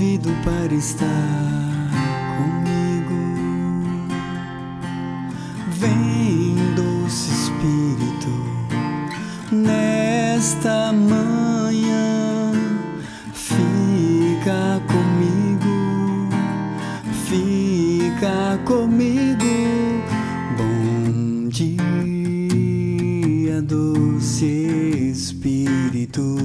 convido para estar comigo. Vem, doce Espírito, nesta manhã, fica comigo, fica comigo. Bom dia, doce Espírito.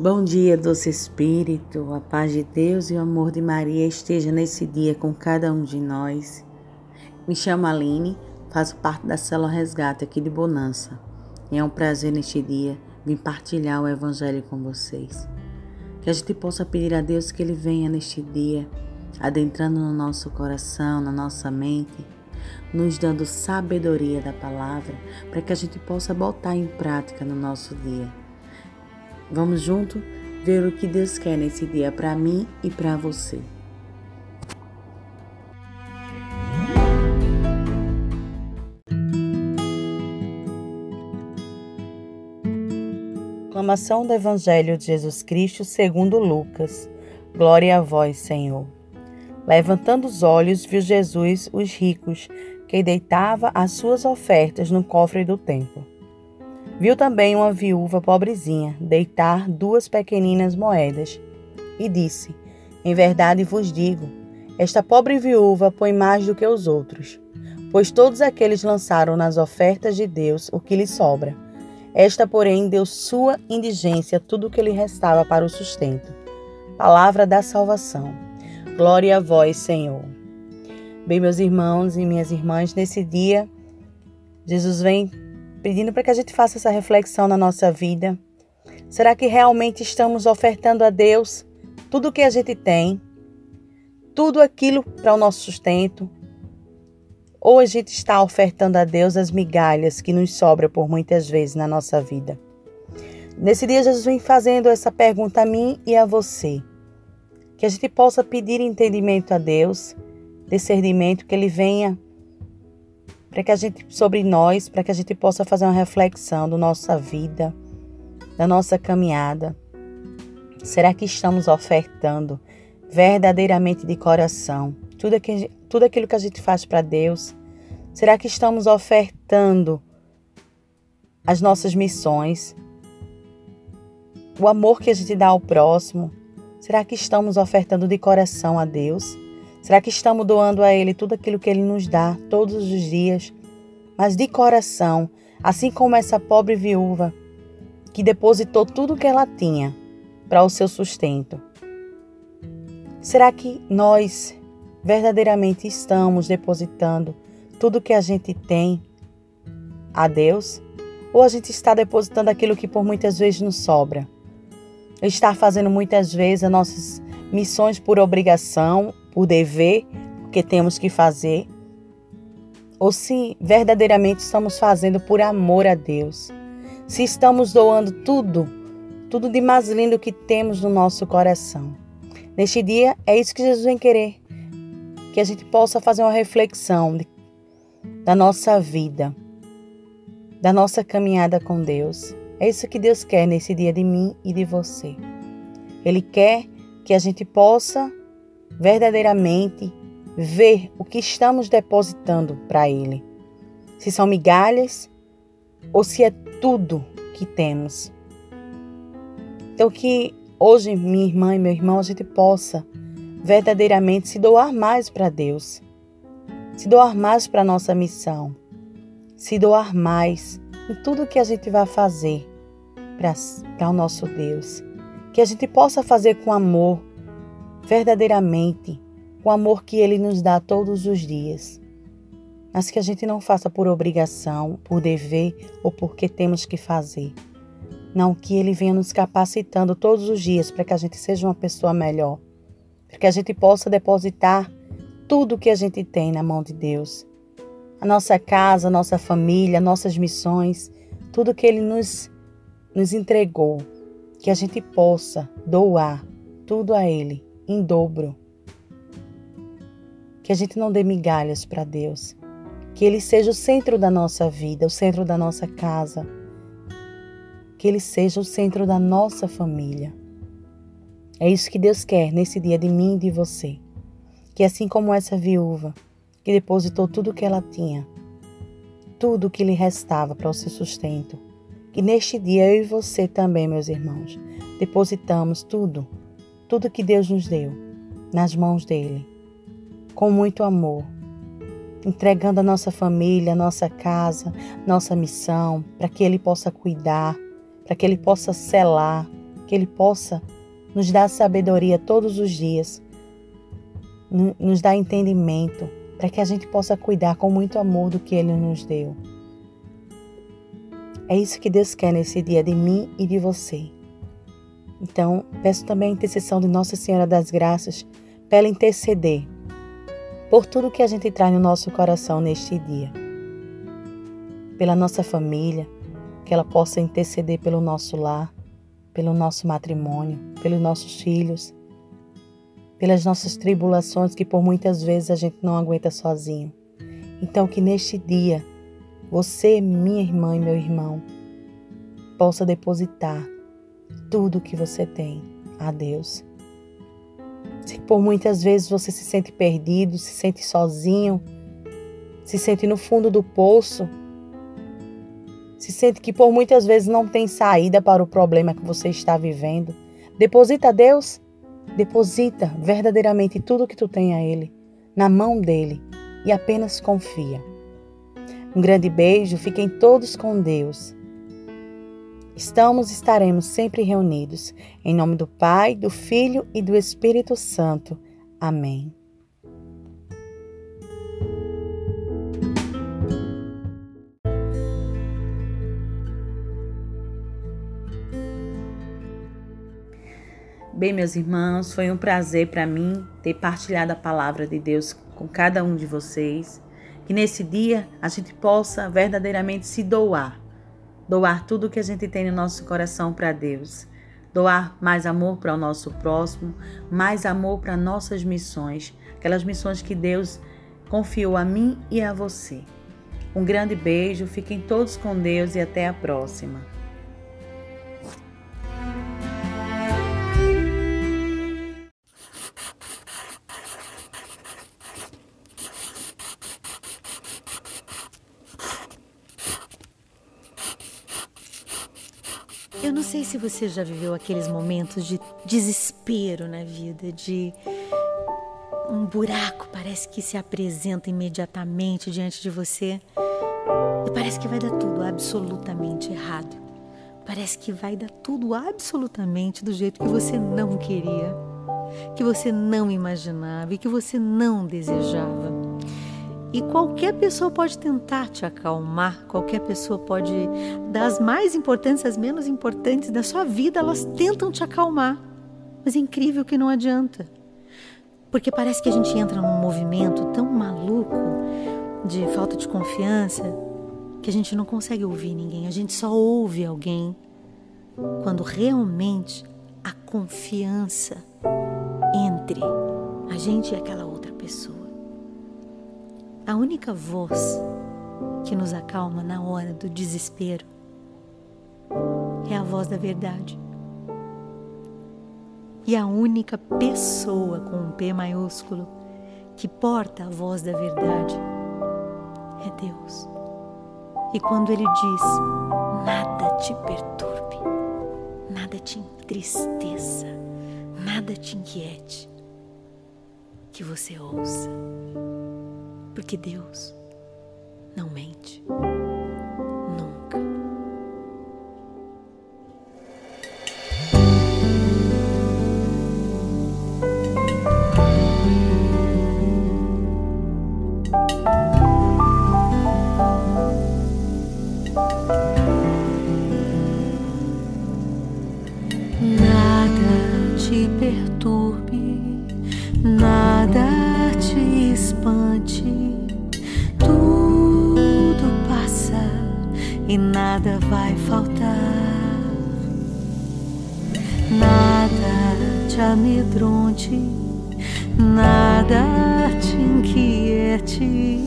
Bom dia, doce Espírito, a paz de Deus e o amor de Maria esteja nesse dia com cada um de nós. Me chamo Aline, faço parte da Célula Resgate aqui de Bonança. E é um prazer neste dia vir partilhar o Evangelho com vocês. Que a gente possa pedir a Deus que Ele venha neste dia, adentrando no nosso coração, na nossa mente, nos dando sabedoria da palavra, para que a gente possa botar em prática no nosso dia. Vamos junto ver o que Deus quer nesse dia para mim e para você. Proclamação do Evangelho de Jesus Cristo segundo Lucas. Glória a vós, Senhor. Levantando os olhos, viu Jesus os ricos, que deitava as suas ofertas no cofre do templo. Viu também uma viúva pobrezinha deitar duas pequeninas moedas e disse: Em verdade vos digo, esta pobre viúva põe mais do que os outros, pois todos aqueles lançaram nas ofertas de Deus o que lhe sobra. Esta, porém, deu sua indigência tudo o que lhe restava para o sustento. Palavra da salvação. Glória a vós, Senhor. Bem, meus irmãos e minhas irmãs, nesse dia, Jesus vem pedindo para que a gente faça essa reflexão na nossa vida. Será que realmente estamos ofertando a Deus tudo o que a gente tem? Tudo aquilo para o nosso sustento? Ou a gente está ofertando a Deus as migalhas que nos sobram por muitas vezes na nossa vida? Nesse dia, Jesus vem fazendo essa pergunta a mim e a você. Que a gente possa pedir entendimento a Deus, discernimento, que Ele venha para que a gente sobre nós, para que a gente possa fazer uma reflexão da nossa vida, da nossa caminhada. Será que estamos ofertando verdadeiramente de coração tudo, tudo aquilo que a gente faz para Deus? Será que estamos ofertando as nossas missões? O amor que a gente dá ao próximo? Será que estamos ofertando de coração a Deus? Será que estamos doando a Ele tudo aquilo que Ele nos dá todos os dias, mas de coração, assim como essa pobre viúva que depositou tudo o que ela tinha para o seu sustento? Será que nós verdadeiramente estamos depositando tudo que a gente tem a Deus? Ou a gente está depositando aquilo que por muitas vezes nos sobra? Está fazendo muitas vezes as nossas missões por obrigação por dever, porque temos que fazer, ou se verdadeiramente estamos fazendo por amor a Deus. Se estamos doando tudo, tudo de mais lindo que temos no nosso coração. Neste dia, é isso que Jesus vem querer. Que a gente possa fazer uma reflexão da nossa vida, da nossa caminhada com Deus. É isso que Deus quer nesse dia de mim e de você. Ele quer que a gente possa verdadeiramente ver o que estamos depositando para Ele. Se são migalhas ou se é tudo que temos. Então, que hoje, minha irmã e meu irmão, a gente possa verdadeiramente se doar mais para Deus, se doar mais para a nossa missão, se doar mais em tudo que a gente vai fazer para o nosso Deus. Que a gente possa fazer com amor, verdadeiramente o amor que Ele nos dá todos os dias. Mas que a gente não faça por obrigação, por dever ou porque temos que fazer. Não que Ele venha nos capacitando todos os dias para que a gente seja uma pessoa melhor, para que a gente possa depositar tudo que a gente tem na mão de Deus. A nossa casa, a nossa família, nossas missões, tudo que Ele nos, nos entregou, que a gente possa doar tudo a Ele em dobro. Que a gente não dê migalhas para Deus. Que Ele seja o centro da nossa vida, o centro da nossa casa. Que Ele seja o centro da nossa família. É isso que Deus quer nesse dia de mim e de você que assim como essa viúva, que depositou tudo o que ela tinha, tudo o que lhe restava para o seu sustento, que neste dia eu e você também, meus irmãos, depositamos tudo, tudo que Deus nos deu, nas mãos dele, com muito amor, entregando a nossa família, nossa casa, nossa missão, para que ele possa cuidar, para que ele possa selar, que ele possa nos dar sabedoria todos os dias nos dá entendimento para que a gente possa cuidar com muito amor do que Ele nos deu. É isso que Deus quer nesse dia de mim e de você. Então, peço também a intercessão de Nossa Senhora das Graças para ela interceder por tudo que a gente traz no nosso coração neste dia. Pela nossa família, que ela possa interceder pelo nosso lar, pelo nosso matrimônio, pelos nossos filhos, pelas nossas tribulações que por muitas vezes a gente não aguenta sozinho. Então, que neste dia, você, minha irmã e meu irmão, possa depositar tudo que você tem a Deus. Se por muitas vezes você se sente perdido, se sente sozinho, se sente no fundo do poço, se sente que por muitas vezes não tem saída para o problema que você está vivendo, deposita a Deus Deposita verdadeiramente tudo que tu tem a Ele, na mão dele, e apenas confia. Um grande beijo, fiquem todos com Deus. Estamos e estaremos sempre reunidos. Em nome do Pai, do Filho e do Espírito Santo. Amém. Bem, meus irmãos, foi um prazer para mim ter partilhado a palavra de Deus com cada um de vocês. Que nesse dia a gente possa verdadeiramente se doar, doar tudo que a gente tem no nosso coração para Deus, doar mais amor para o nosso próximo, mais amor para nossas missões, aquelas missões que Deus confiou a mim e a você. Um grande beijo, fiquem todos com Deus e até a próxima. Você já viveu aqueles momentos de desespero na vida, de um buraco parece que se apresenta imediatamente diante de você e parece que vai dar tudo absolutamente errado. Parece que vai dar tudo absolutamente do jeito que você não queria, que você não imaginava e que você não desejava. E qualquer pessoa pode tentar te acalmar, qualquer pessoa pode, das mais importantes às menos importantes da sua vida, elas tentam te acalmar. Mas é incrível que não adianta. Porque parece que a gente entra num movimento tão maluco de falta de confiança que a gente não consegue ouvir ninguém, a gente só ouve alguém quando realmente a confiança entre a gente e aquela outra pessoa. A única voz que nos acalma na hora do desespero é a voz da verdade. E a única pessoa com um P maiúsculo que porta a voz da verdade é Deus. E quando Ele diz: nada te perturbe, nada te entristeça, nada te inquiete, que você ouça, porque Deus não mente. nunca. Nada te perdoa. Nunca. nada vai faltar, nada te amedronte, nada te inquiete,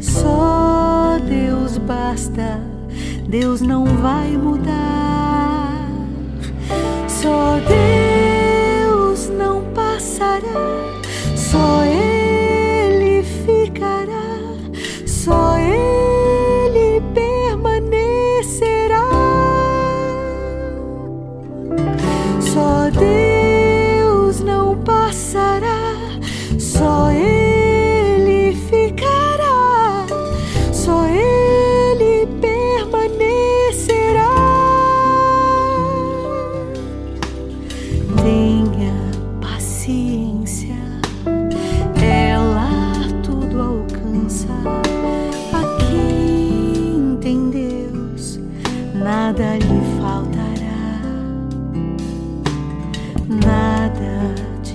só Deus basta, Deus não vai mudar,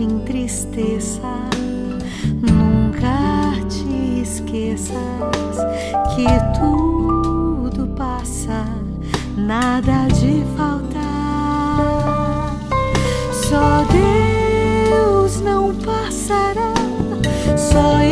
te entristeça, nunca te esqueças que tudo passa, nada de faltar. Só Deus não passará, só eu.